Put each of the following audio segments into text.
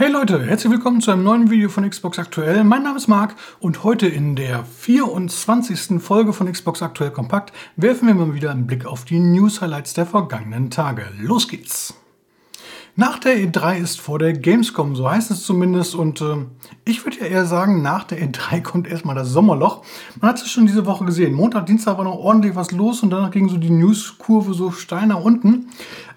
Hey Leute, herzlich willkommen zu einem neuen Video von Xbox Aktuell. Mein Name ist Marc und heute in der 24. Folge von Xbox Aktuell Kompakt werfen wir mal wieder einen Blick auf die News-Highlights der vergangenen Tage. Los geht's! Nach der E3 ist vor der Gamescom, so heißt es zumindest. Und äh, ich würde ja eher sagen, nach der E3 kommt erstmal das Sommerloch. Man hat es schon diese Woche gesehen. Montag, Dienstag war noch ordentlich was los und danach ging so die Newskurve so steil nach unten.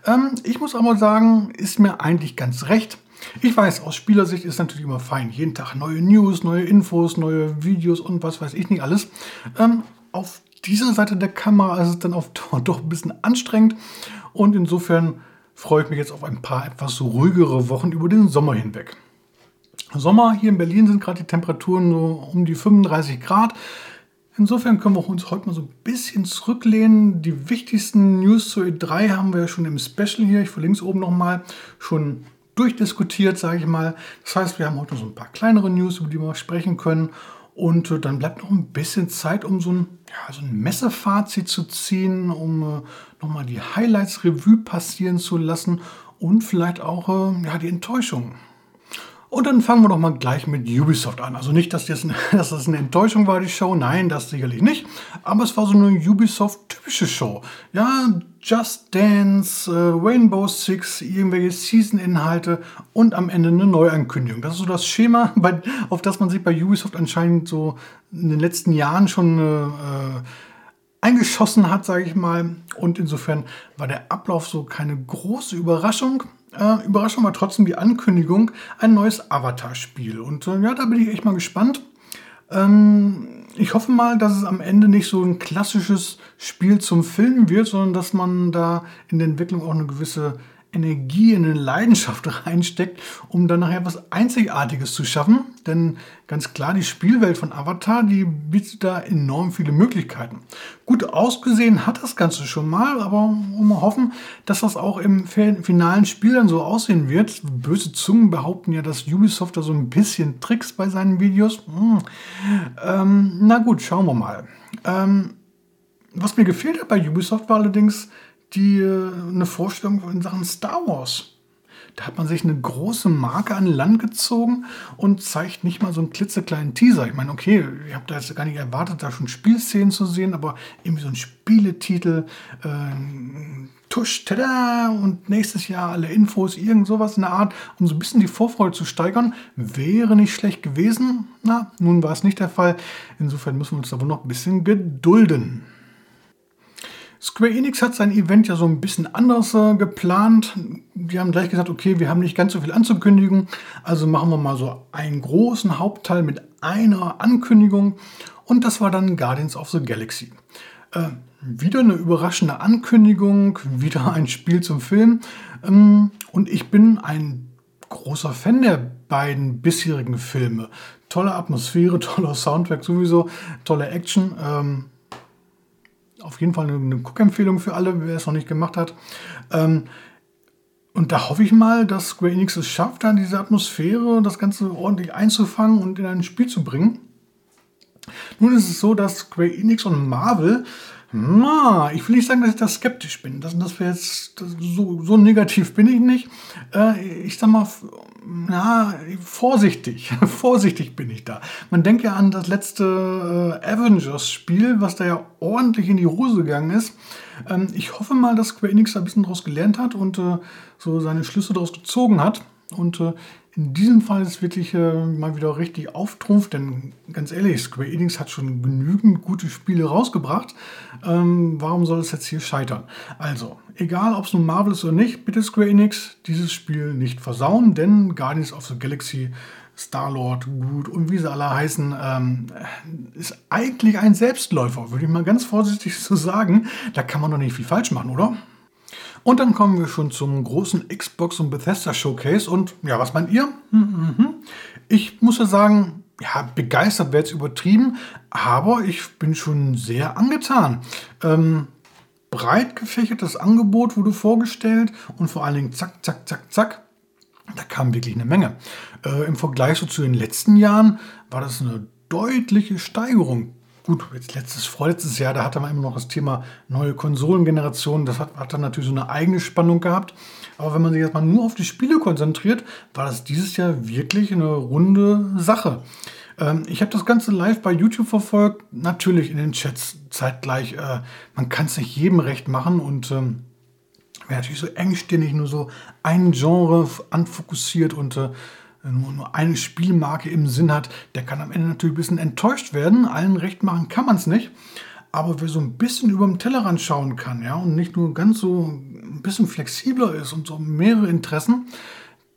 Ähm, ich muss aber sagen, ist mir eigentlich ganz recht. Ich weiß, aus Spielersicht ist natürlich immer fein. Jeden Tag neue News, neue Infos, neue Videos und was weiß ich nicht alles. Ähm, auf dieser Seite der Kamera ist es dann Dauer doch ein bisschen anstrengend. Und insofern freue ich mich jetzt auf ein paar etwas ruhigere Wochen über den Sommer hinweg. Sommer hier in Berlin sind gerade die Temperaturen so um die 35 Grad. Insofern können wir uns heute mal so ein bisschen zurücklehnen. Die wichtigsten News zur E3 haben wir ja schon im Special hier, ich verlinke es oben nochmal, schon durchdiskutiert, sage ich mal. Das heißt, wir haben heute so ein paar kleinere News, über die wir sprechen können. Und äh, dann bleibt noch ein bisschen Zeit, um so ein, ja, so ein Messefazit zu ziehen, um äh, nochmal die Highlights Revue passieren zu lassen und vielleicht auch äh, ja, die Enttäuschung und dann fangen wir doch mal gleich mit Ubisoft an. Also nicht, dass das, dass das eine Enttäuschung war, die Show. Nein, das sicherlich nicht. Aber es war so eine Ubisoft-typische Show. Ja, Just Dance, äh, Rainbow Six, irgendwelche Season-Inhalte und am Ende eine Neuankündigung. Das ist so das Schema, auf das man sich bei Ubisoft anscheinend so in den letzten Jahren schon äh, eingeschossen hat, sage ich mal. Und insofern war der Ablauf so keine große Überraschung. Äh, Überraschung war trotzdem die Ankündigung, ein neues Avatar-Spiel. Und äh, ja, da bin ich echt mal gespannt. Ähm, ich hoffe mal, dass es am Ende nicht so ein klassisches Spiel zum Filmen wird, sondern dass man da in der Entwicklung auch eine gewisse Energie, in eine Leidenschaft reinsteckt, um dann nachher was Einzigartiges zu schaffen. Denn ganz klar, die Spielwelt von Avatar, die bietet da enorm viele Möglichkeiten. Gut ausgesehen hat das Ganze schon mal, aber wir hoffen, dass das auch im finalen Spiel dann so aussehen wird. Böse Zungen behaupten ja, dass Ubisoft da so ein bisschen Tricks bei seinen Videos. Hm. Ähm, na gut, schauen wir mal. Ähm, was mir gefehlt hat bei Ubisoft war allerdings die äh, eine Vorstellung in Sachen Star Wars. Da hat man sich eine große Marke an Land gezogen und zeigt nicht mal so einen klitzekleinen Teaser. Ich meine, okay, ich habe da jetzt gar nicht erwartet, da schon Spielszenen zu sehen, aber irgendwie so ein Spieletitel, äh, Tusch, tada, und nächstes Jahr alle Infos, irgend sowas in der Art, um so ein bisschen die Vorfreude zu steigern, wäre nicht schlecht gewesen. Na, nun war es nicht der Fall. Insofern müssen wir uns aber noch ein bisschen gedulden. Square Enix hat sein Event ja so ein bisschen anders äh, geplant. Die haben gleich gesagt, okay, wir haben nicht ganz so viel anzukündigen, also machen wir mal so einen großen Hauptteil mit einer Ankündigung und das war dann Guardians of the Galaxy. Äh, wieder eine überraschende Ankündigung, wieder ein Spiel zum Film ähm, und ich bin ein großer Fan der beiden bisherigen Filme. Tolle Atmosphäre, toller Soundtrack sowieso, tolle Action. Ähm, auf jeden Fall eine, Guckempfehlung für alle, wer es noch nicht gemacht hat. Ähm, und da hoffe ich mal, dass Square Enix es schafft, dann diese Atmosphäre und das Ganze ordentlich einzufangen und in ein Spiel zu bringen. Nun ist es so, dass Square Enix und Marvel na, ich will nicht sagen, dass ich da skeptisch bin. Das, das wäre jetzt das, so, so negativ bin ich nicht. Äh, ich sag mal, na, vorsichtig, vorsichtig bin ich da. Man denkt ja an das letzte äh, Avengers-Spiel, was da ja ordentlich in die Hose gegangen ist. Ähm, ich hoffe mal, dass Square Enix da ein bisschen daraus gelernt hat und äh, so seine Schlüsse daraus gezogen hat. Und äh, in diesem Fall ist wirklich äh, mal wieder richtig Auftrumpf, denn ganz ehrlich, Square Enix hat schon genügend gute Spiele rausgebracht. Ähm, warum soll es jetzt hier scheitern? Also, egal ob es nun Marvel ist oder nicht, bitte Square Enix dieses Spiel nicht versauen, denn Guardians of the Galaxy, Star-Lord, gut und wie sie alle heißen, ähm, ist eigentlich ein Selbstläufer, würde ich mal ganz vorsichtig so sagen. Da kann man doch nicht viel falsch machen, oder? Und dann kommen wir schon zum großen Xbox und Bethesda Showcase. Und ja, was meint ihr? Mhm. Ich muss ja sagen, ja, begeistert wäre jetzt übertrieben, aber ich bin schon sehr angetan. Ähm, breit gefächertes Angebot wurde vorgestellt und vor allen Dingen zack, zack, zack, zack. Da kam wirklich eine Menge. Äh, Im Vergleich so zu den letzten Jahren war das eine deutliche Steigerung Gut, jetzt letztes, vorletztes Jahr, da hatte man immer noch das Thema neue Konsolengenerationen. Das hat, hat dann natürlich so eine eigene Spannung gehabt. Aber wenn man sich jetzt mal nur auf die Spiele konzentriert, war das dieses Jahr wirklich eine runde Sache. Ähm, ich habe das Ganze live bei YouTube verfolgt, natürlich in den Chats zeitgleich. Äh, man kann es nicht jedem recht machen und ähm, wer natürlich so engstirnig nur so ein Genre anfokussiert und äh, nur, nur eine Spielmarke im Sinn hat, der kann am Ende natürlich ein bisschen enttäuscht werden. Allen recht machen kann man es nicht. Aber wer so ein bisschen über den Tellerrand schauen kann, ja, und nicht nur ganz so ein bisschen flexibler ist und so mehrere Interessen,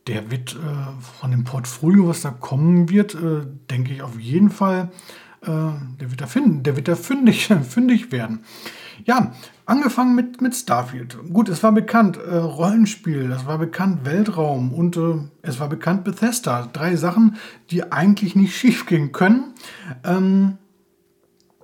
der wird äh, von dem Portfolio, was da kommen wird, äh, denke ich auf jeden Fall, äh, der wird da finden, der wird da fündig, fündig werden. Ja, angefangen mit, mit Starfield. Gut, es war bekannt, äh, Rollenspiel, es war bekannt Weltraum und äh, es war bekannt Bethesda. Drei Sachen, die eigentlich nicht schief gehen können. Ähm,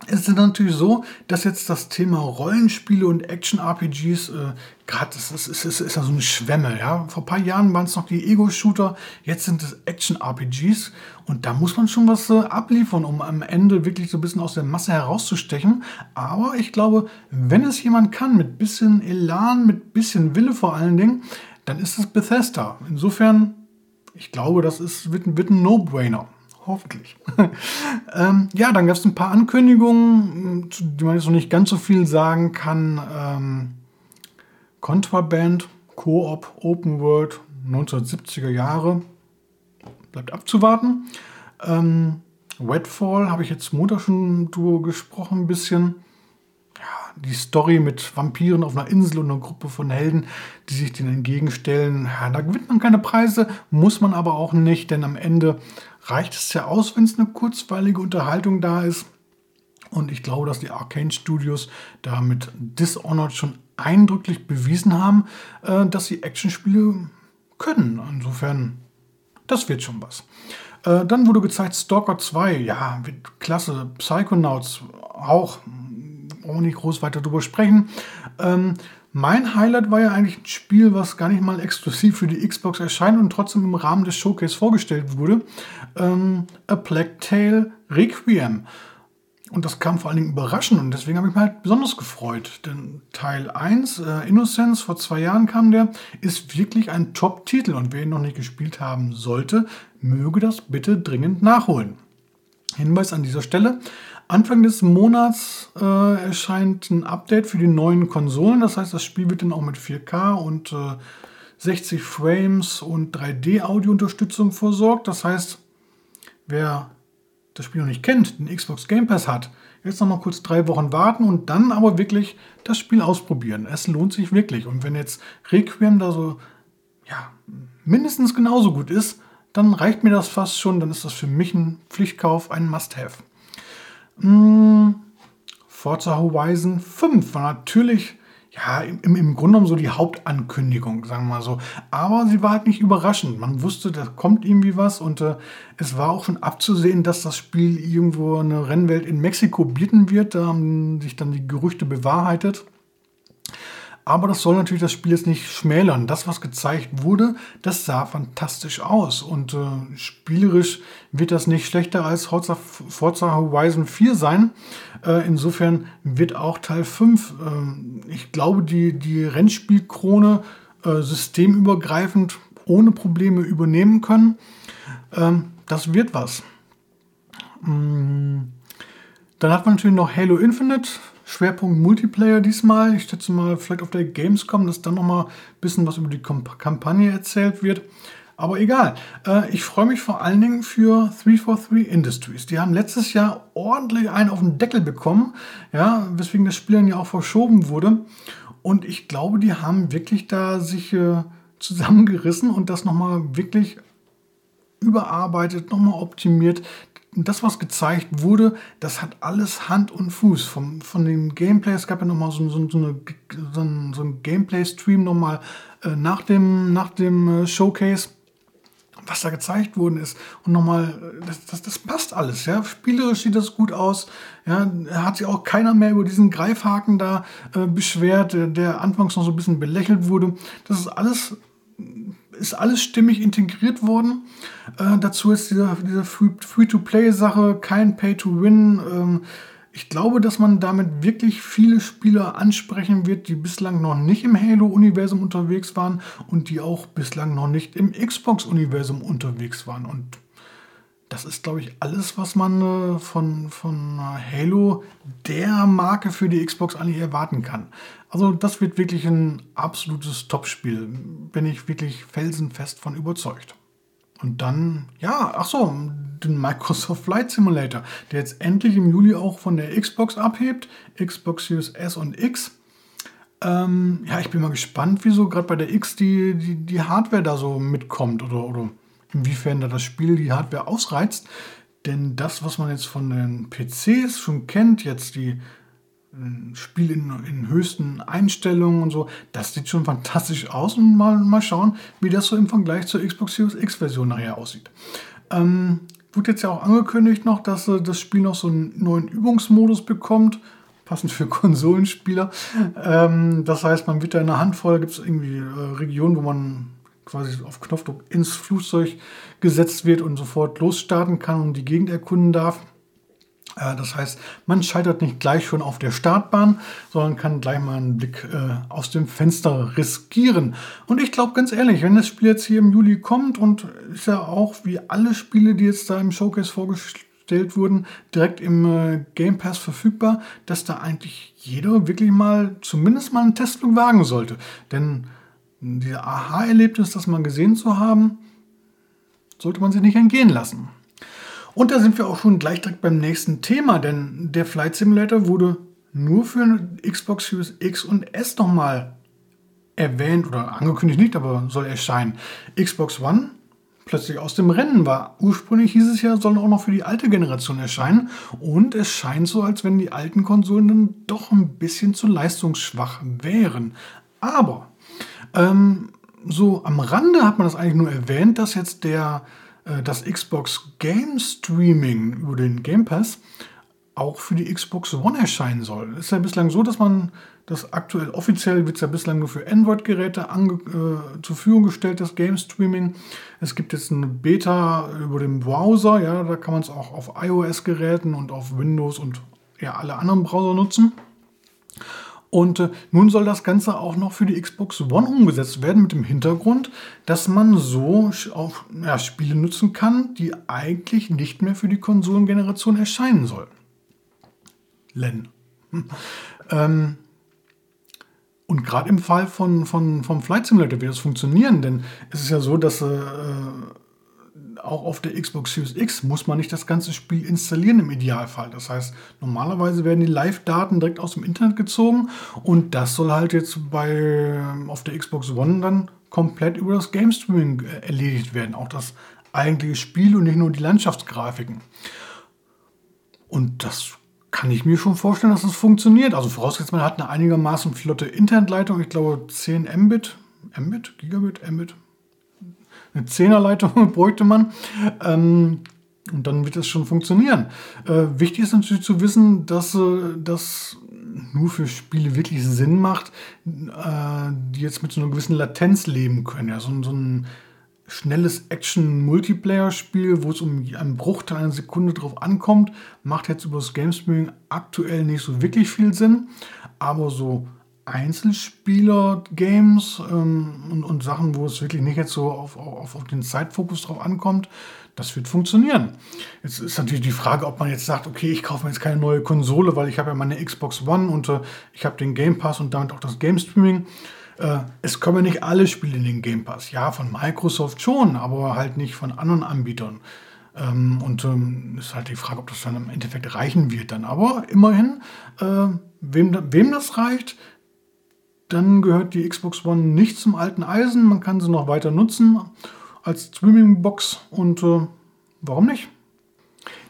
es ist natürlich so, dass jetzt das Thema Rollenspiele und Action-RPGs, äh, gerade das ist, ist, ist, ist ja so eine Schwemme. Ja? Vor ein paar Jahren waren es noch die Ego-Shooter, jetzt sind es Action-RPGs und da muss man schon was äh, abliefern, um am Ende wirklich so ein bisschen aus der Masse herauszustechen. Aber ich glaube, wenn es jemand kann, mit bisschen Elan, mit bisschen Wille vor allen Dingen, dann ist es Bethesda. Insofern, ich glaube, das ist, wird, wird ein No-Brainer. Hoffentlich. ähm, ja, dann gab es ein paar Ankündigungen, zu denen man jetzt noch nicht ganz so viel sagen kann. Ähm, Contraband, Co-op, Open World, 1970er Jahre. Bleibt abzuwarten. Ähm, Redfall habe ich jetzt Montag schon drüber gesprochen, ein bisschen. Ja, die Story mit Vampiren auf einer Insel und einer Gruppe von Helden, die sich denen entgegenstellen. Ja, da gewinnt man keine Preise, muss man aber auch nicht, denn am Ende reicht es ja aus, wenn es eine kurzweilige Unterhaltung da ist. Und ich glaube, dass die Arcane Studios da mit Dishonored schon eindrücklich bewiesen haben, äh, dass sie Actionspiele können. Insofern, das wird schon was. Äh, dann wurde gezeigt Stalker 2, ja, wird klasse. Psychonauts auch, auch nicht groß weiter drüber sprechen. Ähm, mein Highlight war ja eigentlich ein Spiel, was gar nicht mal exklusiv für die Xbox erscheint und trotzdem im Rahmen des Showcase vorgestellt wurde. Ähm, A Plague Tale Requiem. Und das kam vor allen Dingen überraschend und deswegen habe ich mich halt besonders gefreut. Denn Teil 1, äh, Innocence, vor zwei Jahren kam der, ist wirklich ein Top-Titel und wer ihn noch nicht gespielt haben sollte, möge das bitte dringend nachholen. Hinweis an dieser Stelle, Anfang des Monats äh, erscheint ein Update für die neuen Konsolen. Das heißt, das Spiel wird dann auch mit 4K und äh, 60 Frames und 3D-Audio-Unterstützung versorgt. Das heißt, wer das Spiel noch nicht kennt, den Xbox Game Pass hat, jetzt noch mal kurz drei Wochen warten und dann aber wirklich das Spiel ausprobieren. Es lohnt sich wirklich. Und wenn jetzt Requiem da so ja, mindestens genauso gut ist, dann reicht mir das fast schon. Dann ist das für mich ein Pflichtkauf, ein Must-Have. Hm, Forza Horizon 5 war natürlich ja, im, im Grunde genommen so die Hauptankündigung, sagen wir mal so. Aber sie war halt nicht überraschend. Man wusste, da kommt irgendwie was und äh, es war auch schon abzusehen, dass das Spiel irgendwo eine Rennwelt in Mexiko bieten wird. Da haben sich dann die Gerüchte bewahrheitet. Aber das soll natürlich das Spiel jetzt nicht schmälern. Das, was gezeigt wurde, das sah fantastisch aus. Und äh, spielerisch wird das nicht schlechter als Forza, Forza Horizon 4 sein. Äh, insofern wird auch Teil 5, äh, ich glaube, die, die Rennspielkrone äh, systemübergreifend ohne Probleme übernehmen können. Ähm, das wird was. Mm. Dann hat man natürlich noch Halo Infinite Schwerpunkt Multiplayer diesmal. Ich schätze mal, vielleicht auf der Gamescom, dass dann nochmal ein bisschen was über die Kampagne erzählt wird. Aber egal. Äh, ich freue mich vor allen Dingen für 343 Industries. Die haben letztes Jahr ordentlich einen auf den Deckel bekommen, ja, weswegen das Spiel dann ja auch verschoben wurde. Und ich glaube, die haben wirklich da sich äh, zusammengerissen und das nochmal wirklich überarbeitet, nochmal optimiert das, was gezeigt wurde, das hat alles Hand und Fuß. Vom, von den Gameplay, es gab ja nochmal so, so, so, eine, so, so ein Gameplay-Stream nochmal äh, nach dem, nach dem äh, Showcase, was da gezeigt worden ist. Und nochmal, äh, das, das, das passt alles. Ja? Spielerisch sieht das gut aus. Ja? Hat sich auch keiner mehr über diesen Greifhaken da äh, beschwert, der, der anfangs noch so ein bisschen belächelt wurde. Das ist alles ist alles stimmig integriert worden. Äh, dazu ist diese, diese Free-to-Play-Sache kein Pay-to-Win. Ähm, Ich glaube, dass man damit wirklich viele Spieler ansprechen wird, die bislang noch nicht im Halo-Universum unterwegs waren und die auch bislang noch nicht im Xbox-Universum unterwegs waren. Und das ist, glaube ich, alles, was man äh, von, von Halo, der Marke für die Xbox eigentlich erwarten kann. Also das wird wirklich ein absolutes Top-Spiel. Bin ich wirklich felsenfest von überzeugt. Und dann, ja, ach so, den Microsoft Flight Simulator, der jetzt endlich im Juli auch von der Xbox abhebt, Xbox Series S und X. Ähm, ja, ich bin mal gespannt, wieso gerade bei der X die, die, die Hardware da so mitkommt oder, oder inwiefern da das Spiel die Hardware ausreizt. Denn das, was man jetzt von den PCs schon kennt, jetzt die Spiel in, in, höchsten Einstellungen und so. Das sieht schon fantastisch aus und mal, mal schauen, wie das so im Vergleich zur Xbox Series X-Version nachher aussieht. Ähm, wurde jetzt ja auch angekündigt noch, dass äh, das Spiel noch so einen neuen Übungsmodus bekommt, passend für Konsolenspieler. Ähm, das heißt, man wird da in einer Handvoll, gibt es irgendwie äh, Regionen, wo man quasi auf Knopfdruck ins Flugzeug gesetzt wird und sofort losstarten kann und die Gegend erkunden darf. Äh, das heißt, man scheitert nicht gleich schon auf der Startbahn, sondern kann gleich mal einen Blick äh, aus dem Fenster riskieren. Und ich glaube ganz ehrlich, wenn das Spiel jetzt hier im Juli kommt und ist ja auch wie alle Spiele, die jetzt da im Showcase vorgestellt wurden, direkt im äh, Game Pass verfügbar, dass da eigentlich jeder wirklich mal zumindest mal einen Testflug wagen sollte. Denn dieses Aha-Erlebnis, das mal gesehen zu haben, sollte man sich nicht entgehen lassen. Und da sind wir auch schon gleich direkt beim nächsten Thema, denn der Flight Simulator wurde nur für Xbox Series X und S nochmal erwähnt oder angekündigt nicht, aber soll erscheinen. Xbox One plötzlich aus dem Rennen war. Ursprünglich hieß es ja, soll auch noch für die alte Generation erscheinen. Und es scheint so, als wenn die alten Konsolen dann doch ein bisschen zu leistungsschwach wären. Aber ähm, so am Rande hat man das eigentlich nur erwähnt, dass jetzt der äh, das Xbox Game Streaming über den Game Pass auch für die Xbox One erscheinen soll. Es ist ja bislang so, dass man das aktuell offiziell wird ja bislang nur für Android-Geräte äh, zur Verfügung gestellt, das Game Streaming. Es gibt jetzt eine Beta über den Browser, ja, da kann man es auch auf iOS-Geräten und auf Windows und ja, alle anderen Browser nutzen. Und äh, nun soll das Ganze auch noch für die Xbox One umgesetzt werden mit dem Hintergrund, dass man so auch ja, Spiele nutzen kann, die eigentlich nicht mehr für die Konsolengeneration erscheinen sollen. Len. Hm. Ähm, und gerade im Fall von, von, vom Flight Simulator wird das funktionieren, denn es ist ja so, dass äh, auch auf der Xbox Series X muss man nicht das ganze Spiel installieren im Idealfall. Das heißt, normalerweise werden die Live-Daten direkt aus dem Internet gezogen und das soll halt jetzt bei auf der Xbox One dann komplett über das Game Streaming äh, erledigt werden. Auch das eigentliche Spiel und nicht nur die Landschaftsgrafiken. Und das kann ich mir schon vorstellen, dass das funktioniert. Also vorausgesetzt, man hat eine einigermaßen flotte Internetleitung. Ich glaube 10 Mbit, Mbit, Gigabit, Mbit, eine Zehnerleitung bräuchte man. Ähm, und dann wird es schon funktionieren. Äh, wichtig ist natürlich zu wissen, dass äh, das nur für Spiele wirklich Sinn macht, äh, die jetzt mit so einer gewissen Latenz leben können. Ja, so, so ein schnelles Action-Multiplayer-Spiel, wo es um einen Bruchteil einer Sekunde drauf ankommt, macht jetzt über das Game aktuell nicht so wirklich viel Sinn. Aber so Einzelspieler-Games ähm, und, und, Sachen, wo es wirklich nicht jetzt so auf, auf, auf den Zeitfokus drauf ankommt, das wird funktionieren. Jetzt ist natürlich die Frage, ob man jetzt sagt, okay, ich kaufe mir jetzt keine neue Konsole, weil ich habe ja meine Xbox One und äh, ich habe den Game Pass und damit auch das Game Streaming. Äh, es kommen nicht alle Spiele in den Game Pass. Ja, von Microsoft schon, aber halt nicht von anderen Anbietern. Ähm, und ähm, ist halt die Frage, ob das dann im Endeffekt reichen wird dann. Aber immerhin, äh, wem, wem das reicht, dann gehört die Xbox One nicht zum alten Eisen. Man kann sie noch weiter nutzen als Streaming-Box und äh, warum nicht?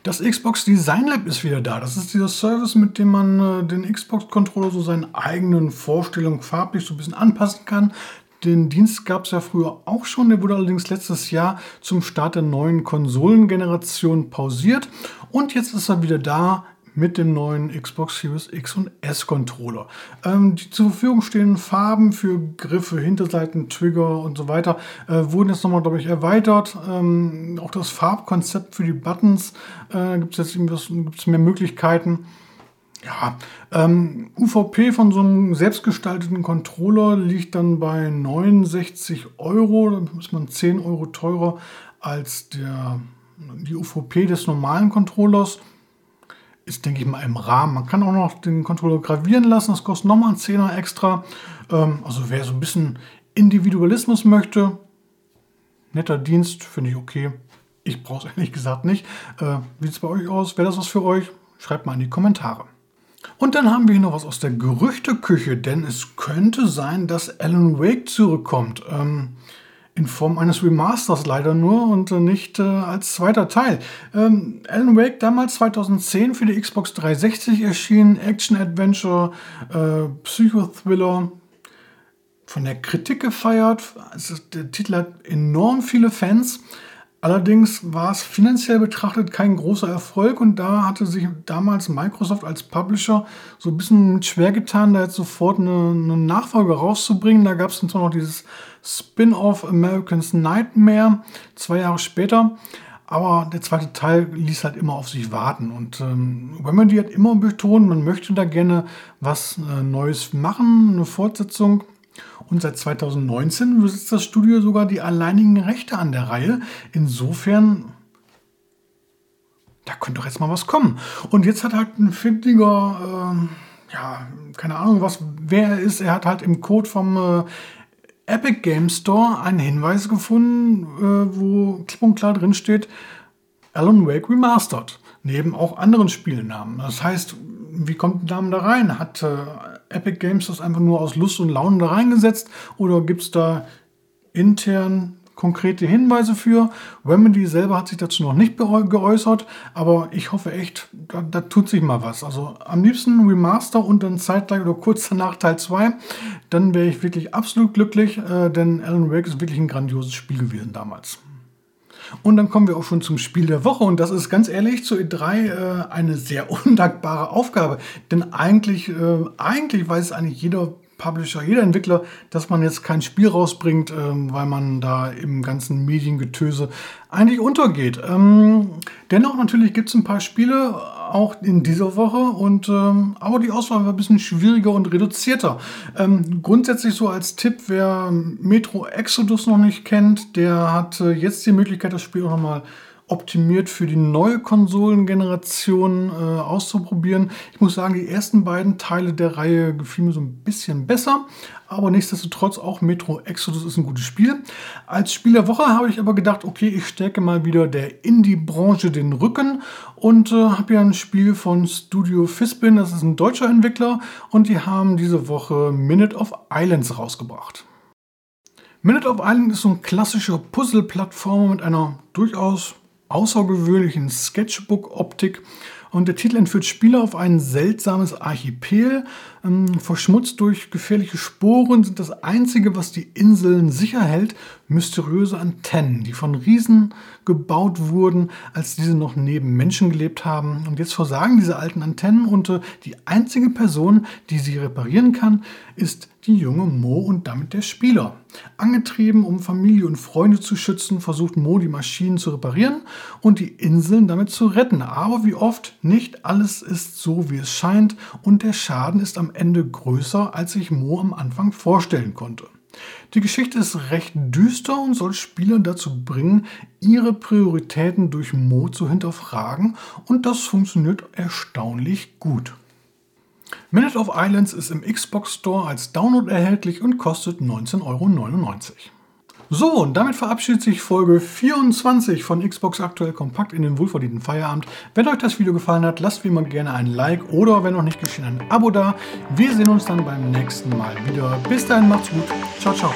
Das Xbox Design Lab ist wieder da. Das ist dieser Service, mit dem man äh, den Xbox-Controller so seinen eigenen Vorstellungen farblich so ein bisschen anpassen kann. Den Dienst gab es ja früher auch schon, der wurde allerdings letztes Jahr zum Start der neuen Konsolengeneration pausiert und jetzt ist er wieder da mit dem neuen Xbox Series X und S Controller. Ähm, die zur Verfügung stehenden Farben für Griffe, Hinterseiten, Trigger und so weiter äh, wurden jetzt nochmal, glaube ich, erweitert. Ähm, auch das Farbkonzept für die Buttons äh, gibt es jetzt gibt's mehr Möglichkeiten. Ja, ähm, UVP von so einem selbstgestalteten Controller liegt dann bei 69 Euro. Da ist man 10 Euro teurer als der, die UVP des normalen Controllers. Ist, denke ich mal, im Rahmen. Man kann auch noch den Controller gravieren lassen. Das kostet nochmal einen Zehner extra. Ähm, also wer so ein bisschen Individualismus möchte, netter Dienst, finde ich okay. Ich brauche es ehrlich gesagt nicht. Äh, Wie sieht es bei euch aus? Wäre das was für euch? Schreibt mal in die Kommentare. Und dann haben wir hier noch was aus der Gerüchteküche, denn es könnte sein, dass Alan Wake zurückkommt. Ähm, in Form eines Remasters leider nur und äh, nicht äh, als zweiter Teil. Ähm, Alan Wake damals 2010 für die Xbox 360 erschienen, Action-Adventure, äh, Psychothriller, von der Kritik gefeiert. Also der Titel hat enorm viele Fans. Allerdings war es finanziell betrachtet kein großer Erfolg und da hatte sich damals Microsoft als Publisher so ein bisschen schwer getan, da jetzt sofort eine, eine Nachfolge rauszubringen. Da gab es dann zwar noch dieses Spin-off American's Nightmare zwei Jahre später, aber der zweite Teil ließ halt immer auf sich warten. Und ähm, Remedy hat immer betont, man möchte da gerne was äh, Neues machen, eine Fortsetzung. Und seit 2019 besitzt das Studio sogar die alleinigen Rechte an der Reihe. Insofern, da könnte doch jetzt mal was kommen. Und jetzt hat halt ein findiger, äh, ja, keine Ahnung, was wer er ist. Er hat halt im Code vom äh, Epic Game Store einen Hinweis gefunden, äh, wo klipp und klar drin steht, Alan Wake Remastered. Neben auch anderen Spielnamen. Das heißt, wie kommt der Name da rein? Hat äh, Epic Games das einfach nur aus Lust und Laune da reingesetzt oder gibt es da intern konkrete Hinweise für? Remedy selber hat sich dazu noch nicht geäußert, aber ich hoffe echt, da, da, tut sich mal was. Also am liebsten Remaster und dann zeitgleich oder kurz danach Teil 2. Dann wäre ich wirklich absolut glücklich, äh, denn Alan Wake ist wirklich ein grandioses Spiel gewesen damals. Und dann kommen wir auch schon zum Spiel der Woche. Und das ist ganz ehrlich zu E3 äh, eine sehr undankbare Aufgabe. Denn eigentlich, äh, eigentlich weiß eigentlich jeder Publisher, jeder Entwickler, dass man jetzt kein Spiel rausbringt, ähm, weil man da im ganzen Mediengetöse eigentlich untergeht. Ähm, dennoch natürlich gibt es ein paar Spiele, auch in dieser Woche, und ähm, aber die Auswahl war ein bisschen schwieriger und reduzierter. Ähm, grundsätzlich so als Tipp, wer Metro Exodus noch nicht kennt, der hat äh, jetzt die Möglichkeit, das Spiel auch nochmal mal optimiert für die neue Konsolengeneration äh, auszuprobieren. Ich muss sagen, die ersten beiden Teile der Reihe gefielen mir so ein bisschen besser, aber nichtsdestotrotz auch Metro Exodus ist ein gutes Spiel. Als Spiel der Woche habe ich aber gedacht, okay, ich stärke mal wieder der Indie-Branche den Rücken und äh, habe ja ein Spiel von Studio Fispin, das ist ein deutscher Entwickler und die haben diese Woche Minute of Islands rausgebracht. Minute of Island ist so ein klassischer Puzzle-Plattformer mit einer durchaus außergewöhnlichen Sketchbook-Optik. Und der Titel entführt Spieler auf ein seltsames Archipel. Ähm, verschmutzt durch gefährliche Sporen sind das Einzige, was die Inseln sicher hält, mysteriöse Antennen, die von Riesen gebaut wurden, als diese noch neben Menschen gelebt haben. Und jetzt versagen diese alten Antennen und äh, die einzige Person, die sie reparieren kann, ist die junge Mo und damit der Spieler. Angetrieben, um Familie und Freunde zu schützen, versucht Mo die Maschinen zu reparieren und die Inseln damit zu retten. Aber wie oft, nicht alles ist so, wie es scheint und der Schaden ist am Ende größer, als sich Mo am Anfang vorstellen konnte. Die Geschichte ist recht düster und soll Spieler dazu bringen, ihre Prioritäten durch Mo zu hinterfragen und das funktioniert erstaunlich gut. Minute of Islands ist im Xbox Store als Download erhältlich und kostet 19,99 Euro. So, und damit verabschiedet sich Folge 24 von Xbox Aktuell Kompakt in den wohlverdienten Feierabend. Wenn euch das Video gefallen hat, lasst wie immer gerne ein Like oder wenn noch nicht geschehen, ein Abo da. Wir sehen uns dann beim nächsten Mal wieder. Bis dahin, macht's gut. Ciao, ciao.